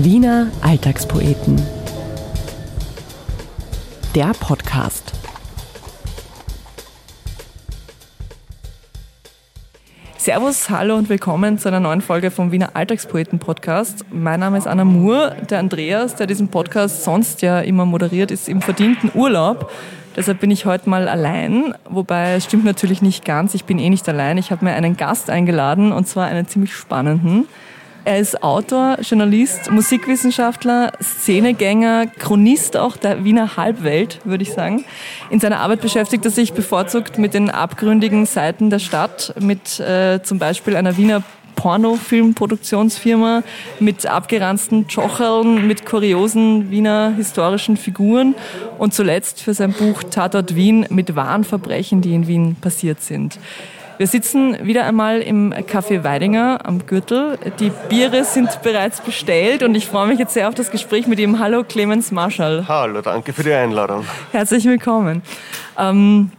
Wiener Alltagspoeten. Der Podcast. Servus, hallo und willkommen zu einer neuen Folge vom Wiener Alltagspoeten Podcast. Mein Name ist Anna Moore. Der Andreas, der diesen Podcast sonst ja immer moderiert, ist im verdienten Urlaub. Deshalb bin ich heute mal allein, wobei es stimmt natürlich nicht ganz. Ich bin eh nicht allein. Ich habe mir einen Gast eingeladen und zwar einen ziemlich spannenden. Er ist Autor, Journalist, Musikwissenschaftler, Szenegänger, Chronist auch der Wiener Halbwelt, würde ich sagen. In seiner Arbeit beschäftigt er sich bevorzugt mit den abgründigen Seiten der Stadt, mit äh, zum Beispiel einer Wiener Pornofilmproduktionsfirma mit abgeranzten Tschocherln, mit kuriosen Wiener historischen Figuren und zuletzt für sein Buch Tatort Wien mit wahren Verbrechen, die in Wien passiert sind. Wir sitzen wieder einmal im Café Weidinger am Gürtel. Die Biere sind bereits bestellt und ich freue mich jetzt sehr auf das Gespräch mit ihm. Hallo Clemens Marschall. Hallo, danke für die Einladung. Herzlich willkommen. Ähm,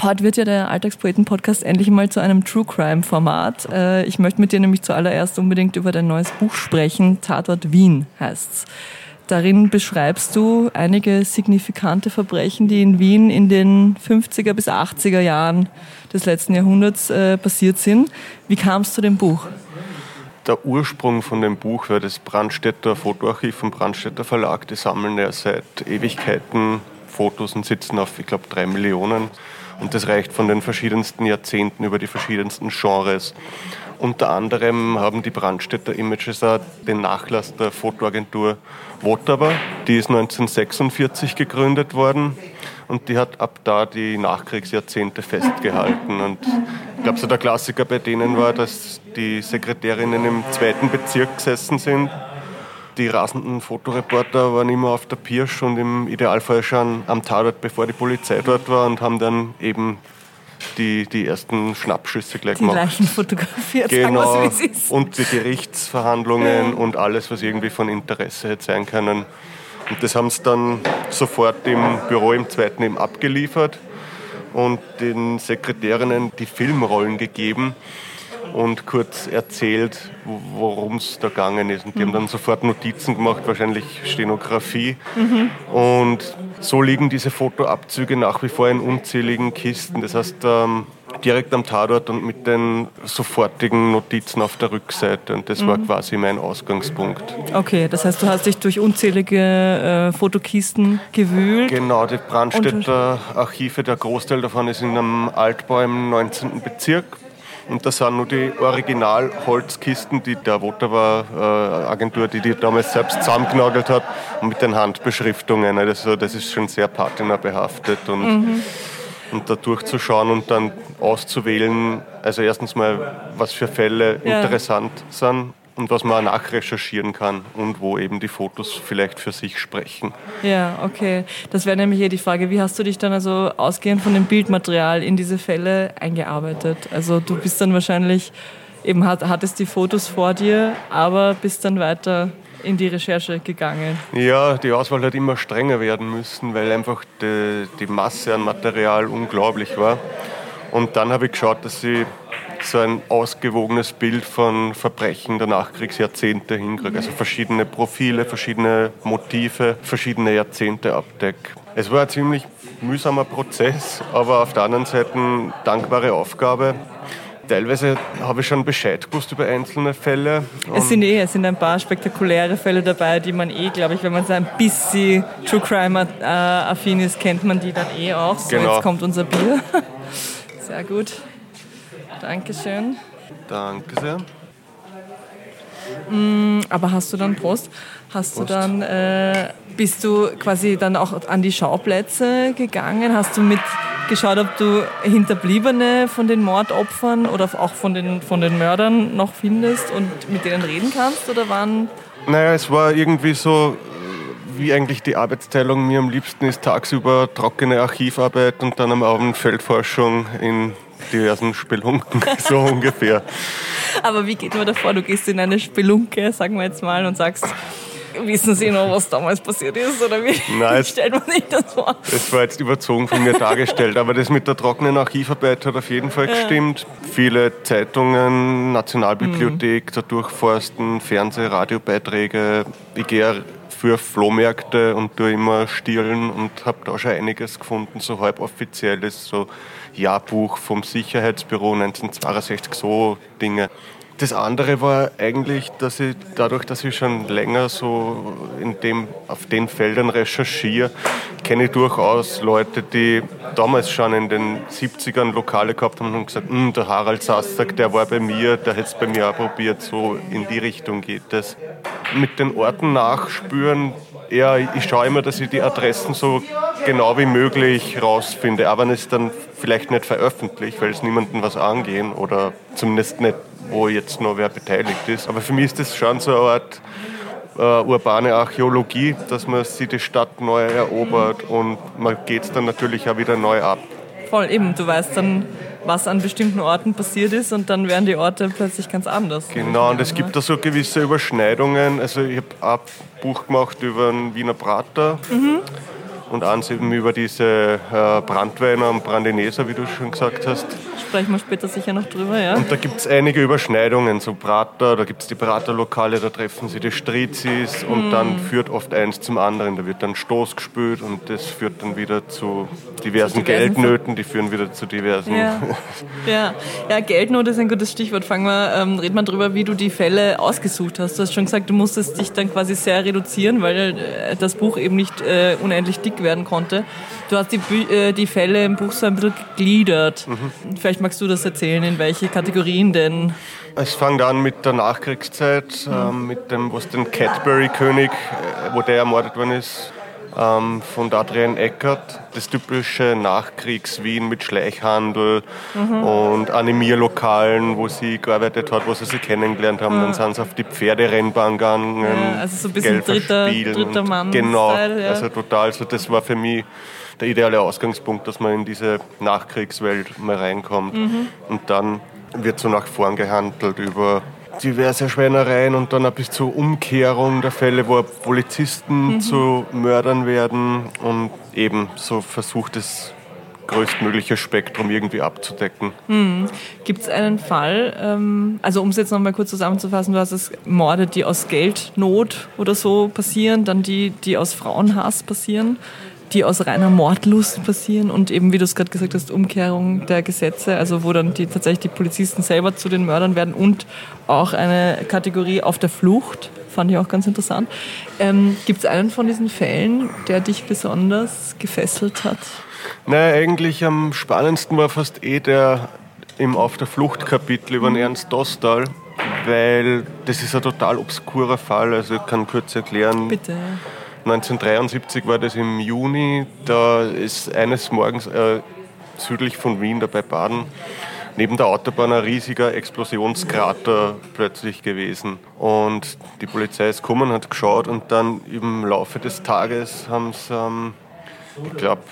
Heute wird ja der Alltagspoeten-Podcast endlich mal zu einem True Crime-Format. Äh, ich möchte mit dir nämlich zuallererst unbedingt über dein neues Buch sprechen. Tatort Wien heißt's. Darin beschreibst du einige signifikante Verbrechen, die in Wien in den 50er bis 80er Jahren des letzten Jahrhunderts äh, passiert sind. Wie kam es zu dem Buch? Der Ursprung von dem Buch war das Brandstätter Fotoarchiv vom Brandstätter Verlag. Die sammeln ja seit Ewigkeiten Fotos und sitzen auf, ich glaube, drei Millionen. Und das reicht von den verschiedensten Jahrzehnten über die verschiedensten Genres. Unter anderem haben die Brandstätter Images auch den Nachlass der Fotoagentur Wotava. Die ist 1946 gegründet worden und die hat ab da die Nachkriegsjahrzehnte festgehalten. Und ich glaube, so der Klassiker bei denen war, dass die Sekretärinnen im zweiten Bezirk gesessen sind die rasenden Fotoreporter waren immer auf der Pirsch und im Idealfall schon am Tatort, bevor die Polizei dort war und haben dann eben die, die ersten Schnappschüsse gleich die gemacht. Die Leichen fotografiert, genau. sagen wie es ist. Und die Gerichtsverhandlungen und alles, was irgendwie von Interesse hätte sein können. Und das haben sie dann sofort im Büro im zweiten eben abgeliefert und den Sekretärinnen die Filmrollen gegeben und kurz erzählt, worum es da gegangen ist. Und die mhm. haben dann sofort Notizen gemacht, wahrscheinlich Stenografie. Mhm. Und so liegen diese Fotoabzüge nach wie vor in unzähligen Kisten. Das heißt, ähm, direkt am Tatort und mit den sofortigen Notizen auf der Rückseite. Und das mhm. war quasi mein Ausgangspunkt. Okay, das heißt, du hast dich durch unzählige äh, Fotokisten gewühlt? Genau, die Brandstätter Archive, der Großteil davon ist in einem Altbau im 19. Bezirk. Und das sind nur die Original-Holzkisten, die der Wotava-Agentur, die die damals selbst zusammengenagelt hat, mit den Handbeschriftungen. Also das ist schon sehr patinabehaftet und, mhm. Und da durchzuschauen und dann auszuwählen, also erstens mal, was für Fälle ja. interessant sind und was man nachrecherchieren kann und wo eben die Fotos vielleicht für sich sprechen. Ja, okay. Das wäre nämlich hier die Frage, wie hast du dich dann also ausgehend von dem Bildmaterial in diese Fälle eingearbeitet? Also du bist dann wahrscheinlich, eben hattest die Fotos vor dir, aber bist dann weiter in die Recherche gegangen? Ja, die Auswahl hat immer strenger werden müssen, weil einfach die, die Masse an Material unglaublich war. Und dann habe ich geschaut, dass ich so ein ausgewogenes Bild von Verbrechen der Nachkriegsjahrzehnte hinkriege. Also verschiedene Profile, verschiedene Motive, verschiedene Jahrzehnte abdecke. Es war ein ziemlich mühsamer Prozess, aber auf der anderen Seite eine dankbare Aufgabe. Teilweise habe ich schon Bescheid gewusst über einzelne Fälle. Es sind eh, es sind ein paar spektakuläre Fälle dabei, die man eh, glaube ich, wenn man so ein bisschen True Crime äh, affin ist, kennt man die dann eh auch. So, genau. jetzt kommt unser Bier. Sehr gut. Dankeschön. Danke sehr. Mm, aber hast du dann Prost? Hast Prost. du dann äh, bist du quasi dann auch an die Schauplätze gegangen? Hast du mit geschaut, ob du Hinterbliebene von den Mordopfern oder auch von den, von den Mördern noch findest und mit denen reden kannst? Oder waren naja, es war irgendwie so, wie eigentlich die Arbeitsteilung mir am liebsten ist, tagsüber trockene Archivarbeit und dann am Abend Feldforschung in diversen Spelunken, so ungefähr. Aber wie geht man davor? Du gehst in eine Spelunke, sagen wir jetzt mal, und sagst, wissen Sie noch, was damals passiert ist? Oder wie Nein, stellt man sich das vor? Das war jetzt überzogen von mir dargestellt, aber das mit der trockenen Archivarbeit hat auf jeden Fall gestimmt. Viele Zeitungen, Nationalbibliothek, mhm. Durchforsten, Fernseh-, Radiobeiträge. Ich gehe für Flohmärkte und tue immer stillen und habe da schon einiges gefunden, so halboffizielles, so Jahrbuch vom Sicherheitsbüro 1962, so Dinge. Das andere war eigentlich, dass ich dadurch, dass ich schon länger so in dem, auf den Feldern recherchiere, kenne ich durchaus Leute, die damals schon in den 70ern Lokale gehabt haben und gesagt, hm, der Harald Sassack, der war bei mir, der hätte es bei mir auch probiert, so in die Richtung geht es. Mit den Orten nachspüren, ja, ich schaue immer, dass ich die Adressen so genau wie möglich rausfinde, aber wenn es dann vielleicht nicht veröffentlicht, weil es niemandem was angehen oder zumindest nicht wo jetzt noch wer beteiligt ist. Aber für mich ist das schon so eine Art äh, urbane Archäologie, dass man sich die Stadt neu erobert und man geht es dann natürlich auch wieder neu ab. Voll, eben. Du weißt dann, was an bestimmten Orten passiert ist und dann werden die Orte plötzlich ganz anders. Genau, und es gibt da so gewisse Überschneidungen. Also ich habe ein Buch gemacht über den Wiener Prater. Mhm und eins eben über diese äh, Brandweiner und Brandineser, wie du schon gesagt hast. Sprechen wir später sicher noch drüber, ja. Und da gibt es einige Überschneidungen, so Prater, da gibt es die Praterlokale, da treffen sie die Strizis und mm. dann führt oft eins zum anderen. Da wird dann Stoß gespült und das führt dann wieder zu diversen, Geldnöten, die führen wieder zu diversen. Ja, ja. ja Geldnot ist ein gutes Stichwort. Fangen wir, ähm, reden wir darüber, wie du die Fälle ausgesucht hast. Du hast schon gesagt, du musstest dich dann quasi sehr reduzieren, weil äh, das Buch eben nicht äh, unendlich dick werden konnte. Du hast die, äh, die Fälle im Buch so ein bisschen gegliedert. Mhm. Vielleicht magst du das erzählen, in welche Kategorien denn? Es fängt an mit der Nachkriegszeit, mhm. ähm, mit dem, was den Cadbury-König, äh, wo der ermordet worden ist, ähm, von Adrian Eckert. Das typische Nachkriegs-Wien mit Schleichhandel mhm. und Animierlokalen, wo sie gearbeitet hat, wo sie sich kennengelernt haben. Mhm. Dann sind sie auf die Pferderennbahn gegangen. Ja, also so ein bisschen dritter, dritter Mann. Genau, ja. also total. Also das war für mich der ideale Ausgangspunkt, dass man in diese Nachkriegswelt mal reinkommt. Mhm. Und dann wird so nach vorn gehandelt über diverse Schweinereien und dann bis zur Umkehrung der Fälle, wo Polizisten mhm. zu Mördern werden und eben so versucht es größtmögliche Spektrum irgendwie abzudecken. Mhm. Gibt es einen Fall, ähm, also um es jetzt nochmal kurz zusammenzufassen, du hast es Morde, die aus Geldnot oder so passieren, dann die, die aus Frauenhass passieren die aus reiner Mordlust passieren und eben, wie du es gerade gesagt hast, Umkehrung der Gesetze, also wo dann die, tatsächlich die Polizisten selber zu den Mördern werden und auch eine Kategorie auf der Flucht, fand ich auch ganz interessant. Ähm, Gibt es einen von diesen Fällen, der dich besonders gefesselt hat? Naja, eigentlich am spannendsten war fast eh der im Auf der Flucht Kapitel über den mhm. Ernst Dostal, weil das ist ein total obskurer Fall, also ich kann kurz erklären. Bitte. 1973 war das im Juni. Da ist eines Morgens äh, südlich von Wien, dabei Baden, neben der Autobahn ein riesiger Explosionskrater plötzlich gewesen. Und die Polizei ist gekommen, hat geschaut und dann im Laufe des Tages haben sie, ähm, ich glaube,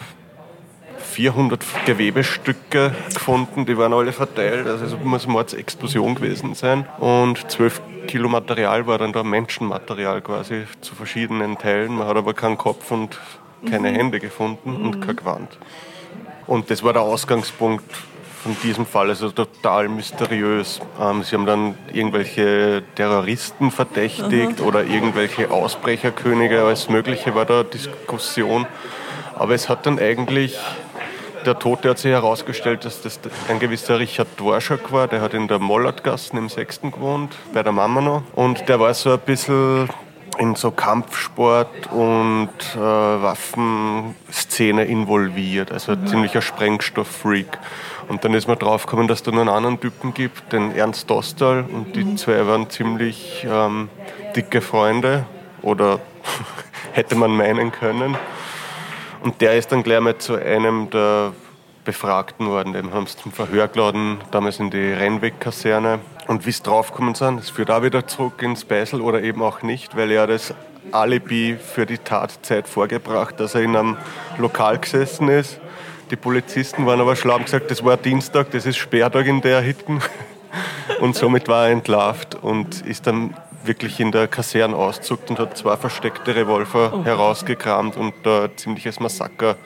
400 Gewebestücke gefunden, die waren alle verteilt, also es muss eine Mordsexplosion gewesen sein. Und 12 Kilo Material war dann da Menschenmaterial quasi zu verschiedenen Teilen. Man hat aber keinen Kopf und keine mhm. Hände gefunden mhm. und kein Gewand. Und das war der Ausgangspunkt von diesem Fall, also total mysteriös. Ähm, sie haben dann irgendwelche Terroristen verdächtigt mhm. oder irgendwelche Ausbrecherkönige, alles Mögliche war da Diskussion. Aber es hat dann eigentlich der Tote hat sich herausgestellt, dass das ein gewisser Richard Dworschak war. Der hat in der Mollertgassen im Sechsten gewohnt, bei der Mama noch. Und der war so ein bisschen in so Kampfsport und äh, Waffenszene involviert, also ein ziemlicher Sprengstofffreak. Und dann ist man draufgekommen, dass es da noch einen anderen Typen gibt, den Ernst Dostal, und die mhm. zwei waren ziemlich ähm, dicke Freunde oder hätte man meinen können. Und der ist dann gleich mal zu einem der Befragten worden. Den haben sie zum Verhör geladen, damals in die Rennweg-Kaserne. Und wie sie draufgekommen sind, es führt auch wieder zurück ins Beisel oder eben auch nicht, weil er das Alibi für die Tatzeit vorgebracht, dass er in einem Lokal gesessen ist. Die Polizisten waren aber schlau und gesagt, das war Dienstag, das ist Sperrtag in der Hitten. Und somit war er entlarvt und ist dann wirklich in der Kaserne auszuckt und hat zwei versteckte Revolver oh. herausgekramt und da ein ziemliches Massaker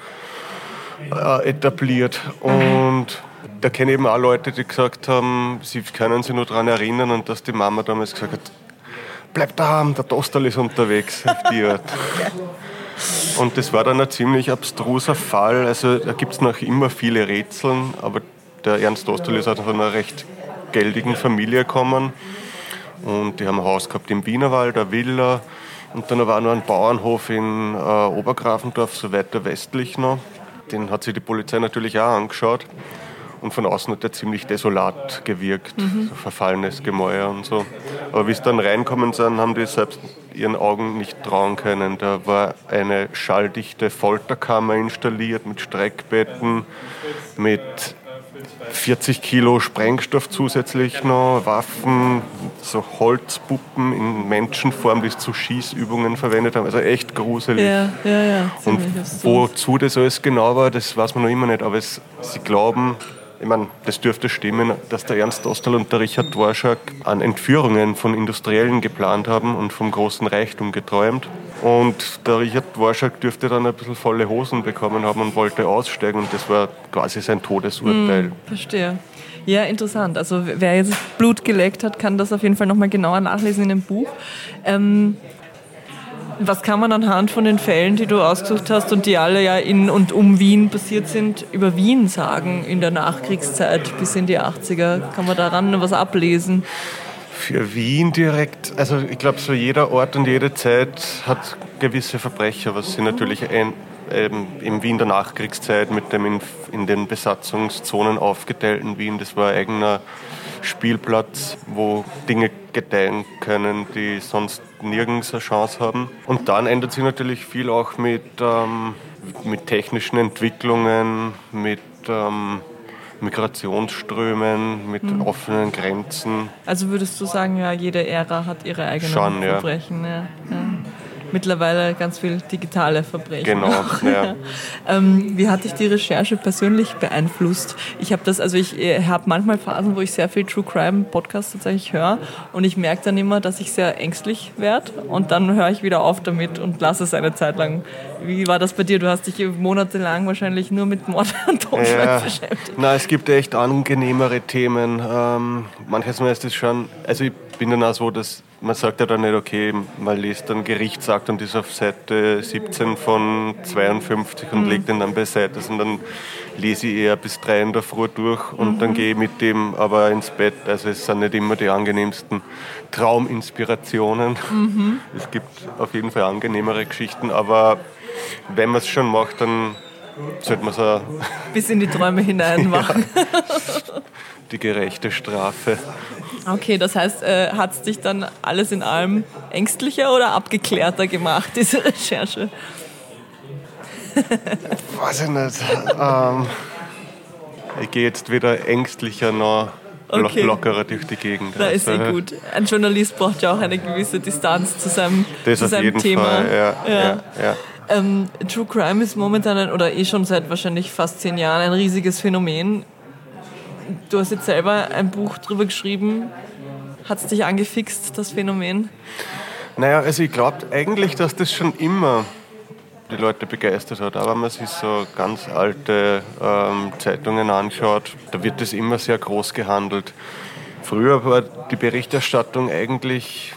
äh, etabliert. Und da kenne ich eben auch Leute, die gesagt haben, sie können sich nur daran erinnern und dass die Mama damals gesagt hat, bleib daheim, der Toasterl ist unterwegs auf die Art. Und das war dann ein ziemlich abstruser Fall. Also da gibt es noch immer viele Rätseln, aber der Ernst Osterl ist aus einer recht geldigen Familie gekommen. Und die haben ein Haus gehabt im Wienerwald, eine Villa. Und dann war noch ein Bauernhof in äh, Obergrafendorf, so weiter westlich noch. Den hat sich die Polizei natürlich auch angeschaut. Und von außen hat er ziemlich desolat gewirkt, mhm. so verfallenes Gemäuer und so. Aber wie es dann reinkommen sind, haben die selbst ihren Augen nicht trauen können. Da war eine schalldichte Folterkammer installiert mit Streckbetten, mit 40 Kilo Sprengstoff zusätzlich noch, Waffen, so Holzpuppen in Menschenform, die es zu Schießübungen verwendet haben. Also echt gruselig. Ja, ja, ja. Und wozu das alles genau war, das weiß man noch immer nicht. Aber es, sie glauben, ich meine, das dürfte stimmen, dass der Ernst Ostal und der Richard Dvorak an Entführungen von Industriellen geplant haben und vom großen Reichtum geträumt. Und der Richard Dvorak dürfte dann ein bisschen volle Hosen bekommen haben und wollte aussteigen und das war quasi sein Todesurteil. Hm, verstehe. Ja, interessant. Also wer jetzt Blut geleckt hat, kann das auf jeden Fall nochmal genauer nachlesen in dem Buch. Ähm, was kann man anhand von den Fällen, die du ausgesucht hast und die alle ja in und um Wien passiert sind, über Wien sagen in der Nachkriegszeit bis in die 80er? Kann man daran was ablesen? Für Wien direkt, also ich glaube, so jeder Ort und jede Zeit hat gewisse Verbrecher, was sie natürlich ein, ähm, im Wien der Nachkriegszeit mit dem in, in den Besatzungszonen aufgeteilten Wien, das war ein eigener Spielplatz, wo Dinge gedeihen können, die sonst nirgends eine Chance haben. Und dann ändert sich natürlich viel auch mit, ähm, mit technischen Entwicklungen, mit ähm, Migrationsströmen, mit mhm. offenen Grenzen. Also würdest du sagen, ja, jede Ära hat ihre eigenen Schon, Verbrechen. Ja. Ja mittlerweile ganz viel digitale Verbrechen. Genau. Ja. ähm, wie hat dich die Recherche persönlich beeinflusst? Ich habe das, also ich äh, habe manchmal Phasen, wo ich sehr viel True Crime Podcasts tatsächlich höre und ich merke dann immer, dass ich sehr ängstlich werde und dann höre ich wieder auf damit und lasse es eine Zeit lang. Wie war das bei dir? Du hast dich monatelang wahrscheinlich nur mit Mord und Totschlag ja. beschäftigt. Na, es gibt echt angenehmere Themen. Ähm, manches Mal ist es schon, also ich bin dann auch so, dass man sagt ja dann nicht, okay, man liest dann Gerichtsakt und ist auf Seite 17 von 52 und mhm. legt den dann beiseite, sondern lese ich eher bis drei in der Früh durch und mhm. dann gehe ich mit dem aber ins Bett. Also es sind nicht immer die angenehmsten Trauminspirationen. Mhm. Es gibt auf jeden Fall angenehmere Geschichten, aber wenn man es schon macht, dann sollte man es auch bis in die Träume hinein machen. ja, die gerechte Strafe. Okay, das heißt, äh, hat es dich dann alles in allem ängstlicher oder abgeklärter gemacht, diese Recherche? Weiß ich nicht. Ähm, ich gehe jetzt wieder ängstlicher noch okay. lockerer durch die Gegend. Da ist eh gut. Ein Journalist braucht ja auch eine gewisse Distanz zu seinem, zu seinem Thema. Fall, ja. ja, ja. Ähm, True Crime ist momentan ein, oder eh schon seit wahrscheinlich fast zehn Jahren ein riesiges Phänomen du hast jetzt selber ein Buch drüber geschrieben. Hat es dich angefixt, das Phänomen? Naja, also ich glaube eigentlich, dass das schon immer die Leute begeistert hat. Aber wenn man sich so ganz alte ähm, Zeitungen anschaut, da wird das immer sehr groß gehandelt. Früher war die Berichterstattung eigentlich,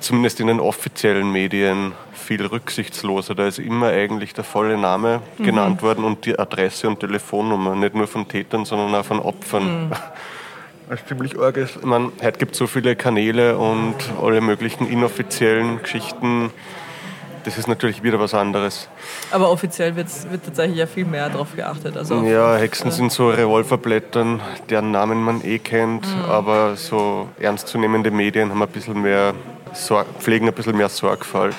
zumindest in den offiziellen Medien, viel rücksichtsloser. Da ist immer eigentlich der volle Name mhm. genannt worden und die Adresse und Telefonnummer, nicht nur von Tätern, sondern auch von Opfern. Mhm. Das ist ziemlich arg. Ich meine, heute gibt es so viele Kanäle und alle möglichen inoffiziellen Geschichten. Das ist natürlich wieder was anderes. Aber offiziell wird tatsächlich ja viel mehr darauf geachtet. Also ja, Hexen sind so Revolverblättern, deren Namen man eh kennt, mhm. aber so ernstzunehmende Medien haben ein bisschen mehr pflegen ein bisschen mehr Sorgfalt.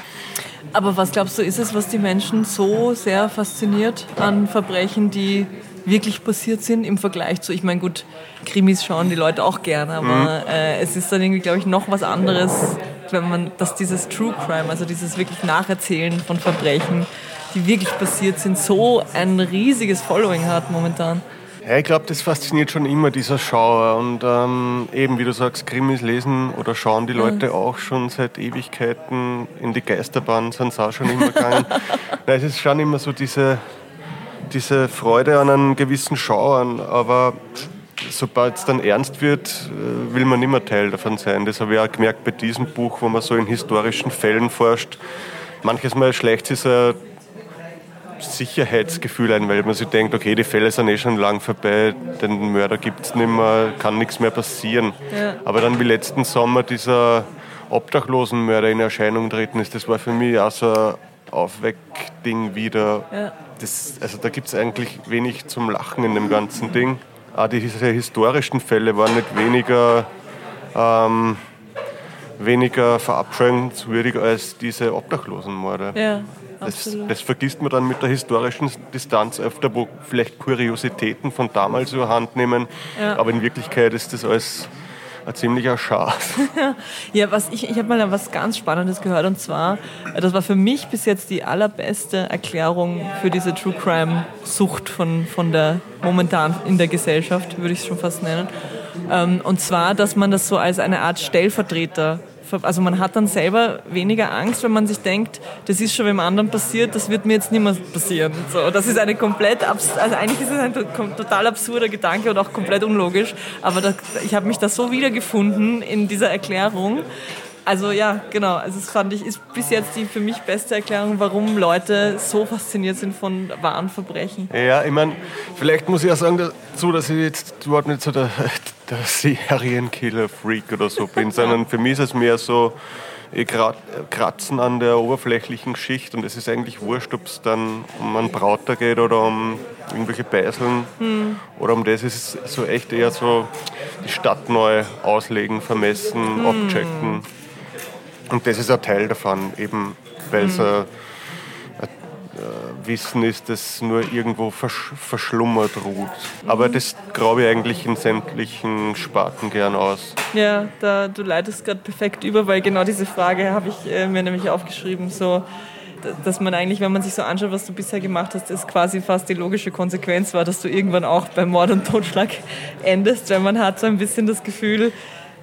Aber was glaubst du, ist es, was die Menschen so sehr fasziniert an Verbrechen, die wirklich passiert sind im Vergleich zu, ich meine, gut, Krimis schauen die Leute auch gerne, aber mhm. äh, es ist dann irgendwie, glaube ich, noch was anderes, wenn man, dass dieses True Crime, also dieses wirklich Nacherzählen von Verbrechen, die wirklich passiert sind, so ein riesiges Following hat momentan. Ja, ich glaube, das fasziniert schon immer, dieser Schauer. Und ähm, eben, wie du sagst, Krimis lesen oder schauen die Leute mhm. auch schon seit Ewigkeiten. In die Geisterbahn sind sie auch schon immer gegangen. Nein, es ist schon immer so diese, diese Freude an einem gewissen Schauern. Aber sobald es dann ernst wird, äh, will man nicht mehr Teil davon sein. Das habe ich auch gemerkt bei diesem Buch, wo man so in historischen Fällen forscht. Manches Mal schleicht sich so Sicherheitsgefühl ein, weil man sich denkt, okay, die Fälle sind eh schon lang vorbei, den Mörder gibt es nicht mehr, kann nichts mehr passieren. Ja. Aber dann wie letzten Sommer dieser Obdachlosenmörder in Erscheinung treten ist, das war für mich auch so ein Aufweckding wieder. Ja. Das, also da gibt es eigentlich wenig zum Lachen in dem ganzen Ding. Auch diese historischen Fälle waren nicht weniger, ähm, weniger verabscheuungswürdig als diese Obdachlosenmorde. Ja. Das, das, vergisst man dann mit der historischen Distanz öfter, wo vielleicht Kuriositäten von damals überhand nehmen. Ja. Aber in Wirklichkeit ist das alles ein ziemlicher Schatz. ja, was ich, ich habe mal was ganz Spannendes gehört und zwar, das war für mich bis jetzt die allerbeste Erklärung für diese True Crime Sucht von, von der momentan in der Gesellschaft, würde ich es schon fast nennen. Ähm, und zwar, dass man das so als eine Art Stellvertreter also man hat dann selber weniger Angst, wenn man sich denkt, das ist schon beim anderen passiert, das wird mir jetzt nicht mehr passieren. So, das ist eine komplett, also eigentlich ist es ein total absurder Gedanke und auch komplett unlogisch, aber das, ich habe mich da so wiedergefunden in dieser Erklärung. Also ja, genau. Also das fand ich ist bis jetzt die für mich beste Erklärung, warum Leute so fasziniert sind von wahren Verbrechen. Ja, ich meine, vielleicht muss ich ja sagen dazu, dass ich jetzt überhaupt nicht so der, der Serienkiller-Freak oder so bin, sondern für mich ist es mehr so eh Kratzen an der oberflächlichen Schicht und es ist eigentlich wurscht, ob es dann um einen Brauter geht oder um irgendwelche Beißeln hm. oder um das ist es so echt eher so die Stadt neu auslegen, vermessen, hm. abchecken. Und das ist ein Teil davon, eben weil es mhm. Ein, Wissen ist, das nur irgendwo versch verschlummert ruht. Aber das graue ich eigentlich in sämtlichen Sparten gern aus. Ja, da, du leitest gerade perfekt über, weil genau diese Frage habe ich äh, mir nämlich aufgeschrieben. So, dass man eigentlich, wenn man sich so anschaut, was du bisher gemacht hast, ist quasi fast die logische Konsequenz war, dass du irgendwann auch beim Mord und Totschlag endest, weil man hat so ein bisschen das Gefühl,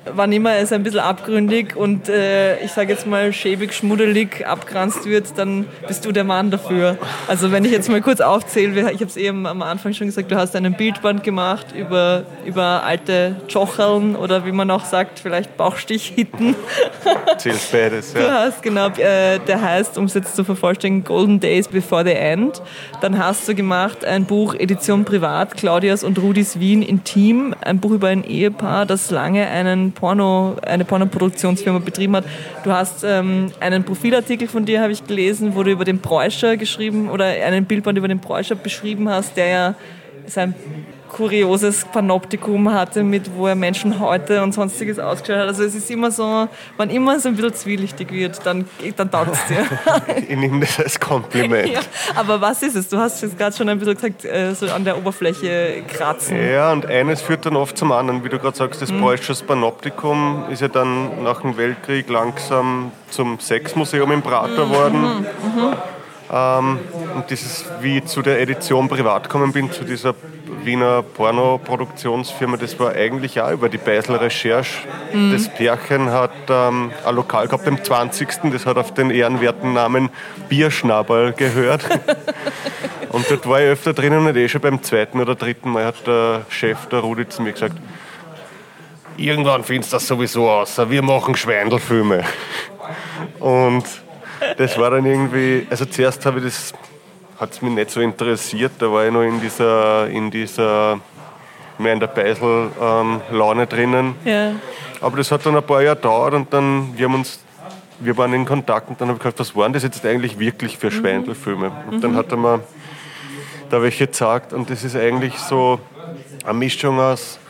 wann immer es ein bisschen abgründig und äh, ich sage jetzt mal schäbig, schmuddelig abgranzt wird, dann bist du der Mann dafür. Also wenn ich jetzt mal kurz aufzähle, ich habe es eben am Anfang schon gesagt, du hast einen Bildband gemacht über, über alte Jocheln oder wie man auch sagt, vielleicht Bauchstichhitten. Zählt beides, ja. Du hast, genau, äh, der heißt, um es jetzt zu vervollständigen, Golden Days Before the End. Dann hast du gemacht ein Buch Edition Privat, Claudias und Rudis Wien Intim, ein Buch über ein Ehepaar, das lange einen Porno, eine Pornoproduktionsfirma betrieben hat. Du hast ähm, einen Profilartikel von dir, habe ich gelesen, wo du über den Preuscher geschrieben oder einen Bildband über den Preuscher beschrieben hast, der ja sein kurioses Panoptikum hatte, mit wo er Menschen heute und sonstiges ausgeschaut hat. Also es ist immer so, wenn immer so ein bisschen zwielichtig wird, dann, dann taugt es dir. ich nehme das als Kompliment. Ja, aber was ist es? Du hast jetzt gerade schon ein bisschen gesagt, äh, so an der Oberfläche kratzen. Ja, und eines führt dann oft zum anderen. Wie du gerade sagst, das mhm. Preußisches Panoptikum ist ja dann nach dem Weltkrieg langsam zum Sexmuseum im Prater mhm. worden. Mhm. mhm. Ähm, und das ist, wie ich zu der Edition privat gekommen bin, zu dieser Wiener Pornoproduktionsfirma, das war eigentlich auch über die Beisel Recherche. Mhm. Das Pärchen hat ähm, ein Lokal gehabt am 20. Das hat auf den ehrenwerten Namen Bierschnabel gehört. und dort war ich öfter drinnen und eh schon beim zweiten oder dritten Mal hat der Chef, der Rudi, zu mir gesagt, irgendwann findest du das sowieso aus, wir machen Schweindelfilme. Und das war dann irgendwie, also zuerst habe ich das, hat es mich nicht so interessiert, da war ich noch in dieser, in dieser, mehr in der Beisel-Laune ähm, drinnen. Ja. Aber das hat dann ein paar Jahre gedauert und dann, wir haben uns, wir waren in Kontakt und dann habe ich gefragt, was waren das jetzt eigentlich wirklich für mhm. Schweindelfilme? Und mhm. dann hat er mir da welche gezeigt und das ist eigentlich so eine Mischung aus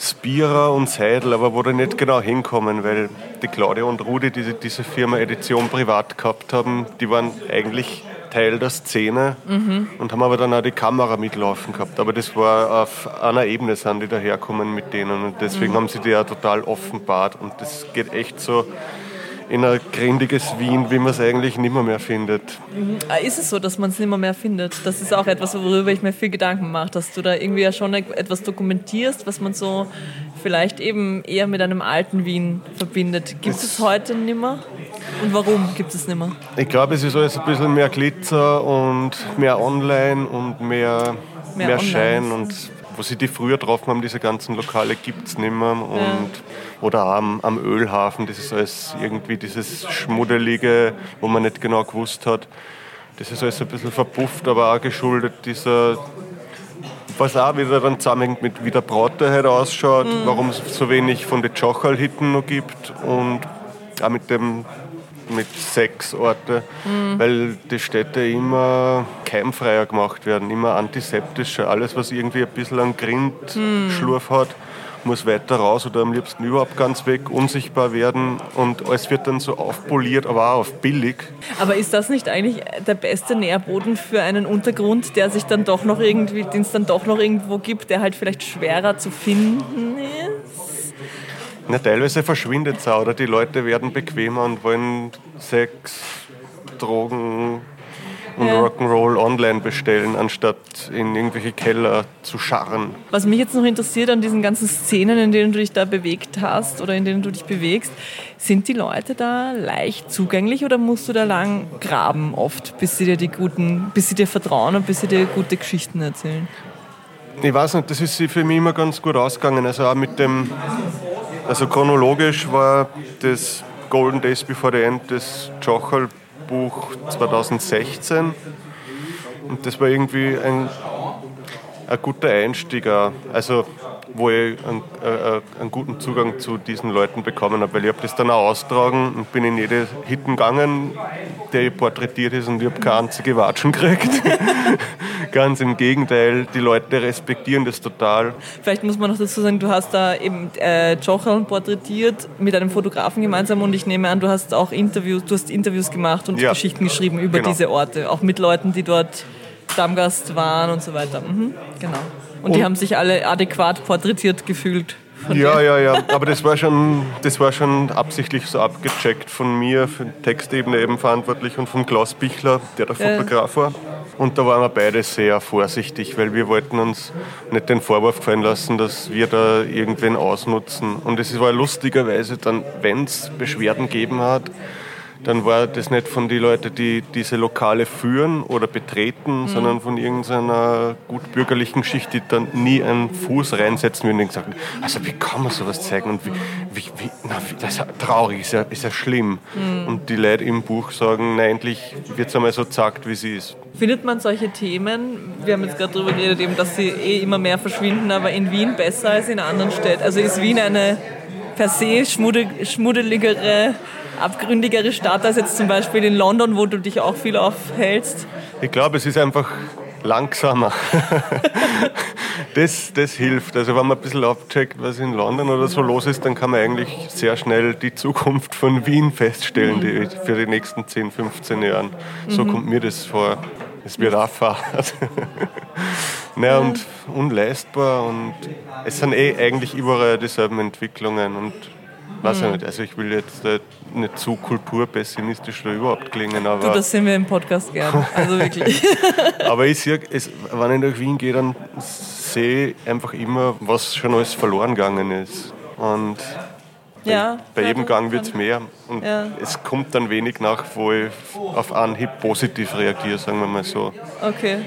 Spira und Seidel, aber wo die nicht genau hinkommen, weil die Claudia und Rudi, die diese Firma Edition privat gehabt haben, die waren eigentlich Teil der Szene mhm. und haben aber dann auch die Kamera mitlaufen gehabt. Aber das war auf einer Ebene, sind die daherkommen mit denen und deswegen mhm. haben sie die ja total offenbart und das geht echt so in ein grindiges Wien, wie man es eigentlich nimmer mehr findet. Mhm. Ist es so, dass man es nimmer mehr findet? Das ist auch etwas, worüber ich mir viel Gedanken mache, dass du da irgendwie ja schon etwas dokumentierst, was man so vielleicht eben eher mit einem alten Wien verbindet. Gibt es heute nimmer? Und warum gibt es nimmer? Ich glaube, es ist alles ein bisschen mehr Glitzer und mehr online und mehr, mehr, mehr Schein und wo sie die früher drauf haben, diese ganzen Lokale gibt es nicht mehr. Und, ja. Oder am, am Ölhafen, das ist alles irgendwie dieses Schmuddelige, wo man nicht genau gewusst hat. Das ist alles ein bisschen verpufft, aber auch geschuldet dieser, was auch wieder dann zusammenhängt mit wie der Braute heute ausschaut, mhm. warum es so wenig von den Chochal-Hitten noch gibt und auch mit dem mit sechs Orten, mhm. weil die Städte immer keimfreier gemacht werden, immer antiseptischer. Alles, was irgendwie ein bisschen an Grindschlurf mhm. hat, muss weiter raus oder am liebsten überhaupt ganz weg, unsichtbar werden und alles wird dann so aufpoliert, aber auch auf billig. Aber ist das nicht eigentlich der beste Nährboden für einen Untergrund, der sich dann doch noch irgendwie, den es dann doch noch irgendwo gibt, der halt vielleicht schwerer zu finden ist? Na, teilweise verschwindet es auch, oder die Leute werden bequemer und wollen Sex, Drogen und ja. Rock'n'Roll online bestellen, anstatt in irgendwelche Keller zu scharren. Was mich jetzt noch interessiert an diesen ganzen Szenen, in denen du dich da bewegt hast oder in denen du dich bewegst, sind die Leute da leicht zugänglich oder musst du da lang graben oft, bis sie dir die guten, bis sie dir vertrauen und bis sie dir gute Geschichten erzählen? Ich weiß nicht, das ist für mich immer ganz gut ausgegangen. Also auch mit dem also chronologisch war das Golden Days Before the End das Jochel-Buch 2016 und das war irgendwie ein, ein guter Einstieg. Also wo ich einen, äh, einen, guten Zugang zu diesen Leuten bekommen habe, weil ich habe das dann auch austragen und bin in jede Hitten gegangen, der porträtiert ist und ich habe keine einzige Watschen gekriegt. Ganz im Gegenteil, die Leute respektieren das total. Vielleicht muss man noch dazu sagen, du hast da eben äh, Jochel porträtiert mit einem Fotografen gemeinsam und ich nehme an, du hast auch Interviews, du hast Interviews gemacht und ja. Geschichten geschrieben über genau. diese Orte, auch mit Leuten, die dort Stammgast waren und so weiter. Mhm, genau. Und, und die haben sich alle adäquat porträtiert gefühlt. Ja, ja, ja. Aber das war, schon, das war schon absichtlich so abgecheckt von mir, für die Textebene eben verantwortlich und von Klaus Bichler, der der. Fotograf war. Und da waren wir beide sehr vorsichtig, weil wir wollten uns nicht den Vorwurf gefallen lassen, dass wir da irgendwen ausnutzen. Und es war lustigerweise dann, wenn es Beschwerden gegeben hat, dann war das nicht von den Leuten, die diese Lokale führen oder betreten, mhm. sondern von irgendeiner gutbürgerlichen Schicht, die dann nie einen Fuß reinsetzen würden und gesagt also wie kann man sowas zeigen und wie, wie, wie, na, wie das ist ja traurig, ist ja, ist ja schlimm. Mhm. Und die Leute im Buch sagen, nein, endlich wird es einmal so zackt, wie sie ist. Findet man solche Themen, wir haben jetzt gerade darüber geredet, eben, dass sie eh immer mehr verschwinden, aber in Wien besser als in anderen Städten? Also ist Wien eine per se schmuddeligere abgründigere Stadt als jetzt zum Beispiel in London, wo du dich auch viel aufhältst? Ich glaube, es ist einfach langsamer. das, das hilft. Also wenn man ein bisschen abcheckt, was in London oder so los ist, dann kann man eigentlich sehr schnell die Zukunft von Wien feststellen die, für die nächsten 10, 15 Jahre. So mhm. kommt mir das vor. Es wird auch Fahrt. naja, und unleistbar und es sind eh eigentlich überall dieselben Entwicklungen und weiß ich mhm. nicht, also ich will jetzt äh, nicht zu kulturpessimistisch oder überhaupt klingen, aber... Du, das sehen wir im Podcast gern, also wirklich. aber ich sehe, es, wenn ich nach Wien gehe, dann sehe ich einfach immer, was schon alles verloren gegangen ist. Und ja, bei, bei jedem Gang wird es mehr. Und ja. es kommt dann wenig nach, wo ich auf Anhieb positiv reagiere, sagen wir mal so. Okay.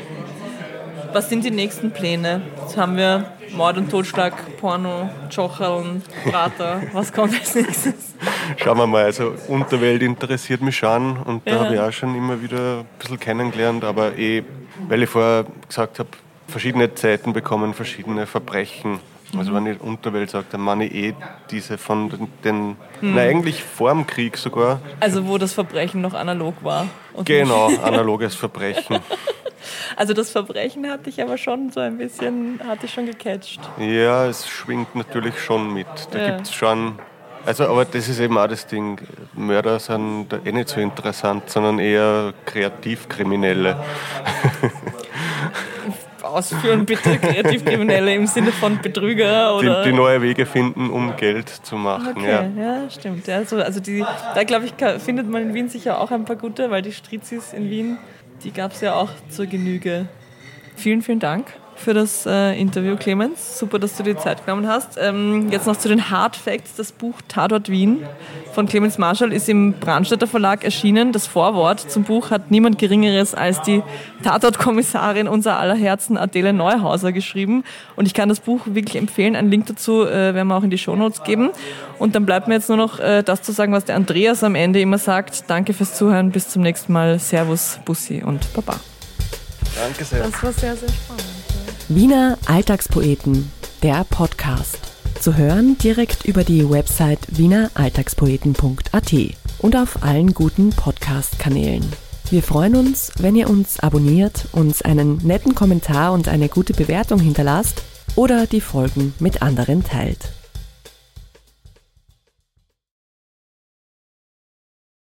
Was sind die nächsten Pläne? Jetzt haben wir Mord und Totschlag, Porno, Jocherl, Prater. Was kommt als nächstes? Schauen wir mal. Also Unterwelt interessiert mich schon und da ja. habe ich auch schon immer wieder ein bisschen kennengelernt, aber eh, weil ich vorher gesagt habe, verschiedene Zeiten bekommen verschiedene Verbrechen. Also wenn ich Unterwelt sage, dann meine ich eh diese von den, den hm. na eigentlich vor dem Krieg sogar. Also wo das Verbrechen noch analog war. Genau, analoges Verbrechen. Also das Verbrechen hatte ich aber schon so ein bisschen, hatte ich schon gecatcht. Ja, es schwingt natürlich schon mit. Da ja. gibt es schon. Also, aber das ist eben auch das Ding. Mörder sind eh nicht so interessant, sondern eher Kreativkriminelle. ausführen, bitte, Kreativkriminelle im Sinne von Betrüger oder. Die, die neue Wege finden, um Geld zu machen. Okay, ja, ja stimmt. Also, also die, da glaube ich, findet man in Wien sicher auch ein paar gute, weil die Strizis in Wien, die gab es ja auch zur Genüge. Vielen, vielen Dank für das äh, Interview, Clemens. Super, dass du dir Zeit genommen hast. Ähm, jetzt noch zu den Hard Facts. Das Buch Tatort Wien von Clemens Marschall ist im Brandstätter Verlag erschienen. Das Vorwort zum Buch hat niemand Geringeres als die Tatortkommissarin unser aller Herzen Adele Neuhauser geschrieben. Und ich kann das Buch wirklich empfehlen. Einen Link dazu äh, werden wir auch in die Shownotes geben. Und dann bleibt mir jetzt nur noch äh, das zu sagen, was der Andreas am Ende immer sagt. Danke fürs Zuhören. Bis zum nächsten Mal. Servus, Bussi und Baba. Danke sehr. Das war sehr, sehr spannend. Wiener Alltagspoeten, der Podcast. Zu hören direkt über die Website wieneralltagspoeten.at und auf allen guten Podcast-Kanälen. Wir freuen uns, wenn ihr uns abonniert, uns einen netten Kommentar und eine gute Bewertung hinterlasst oder die Folgen mit anderen teilt.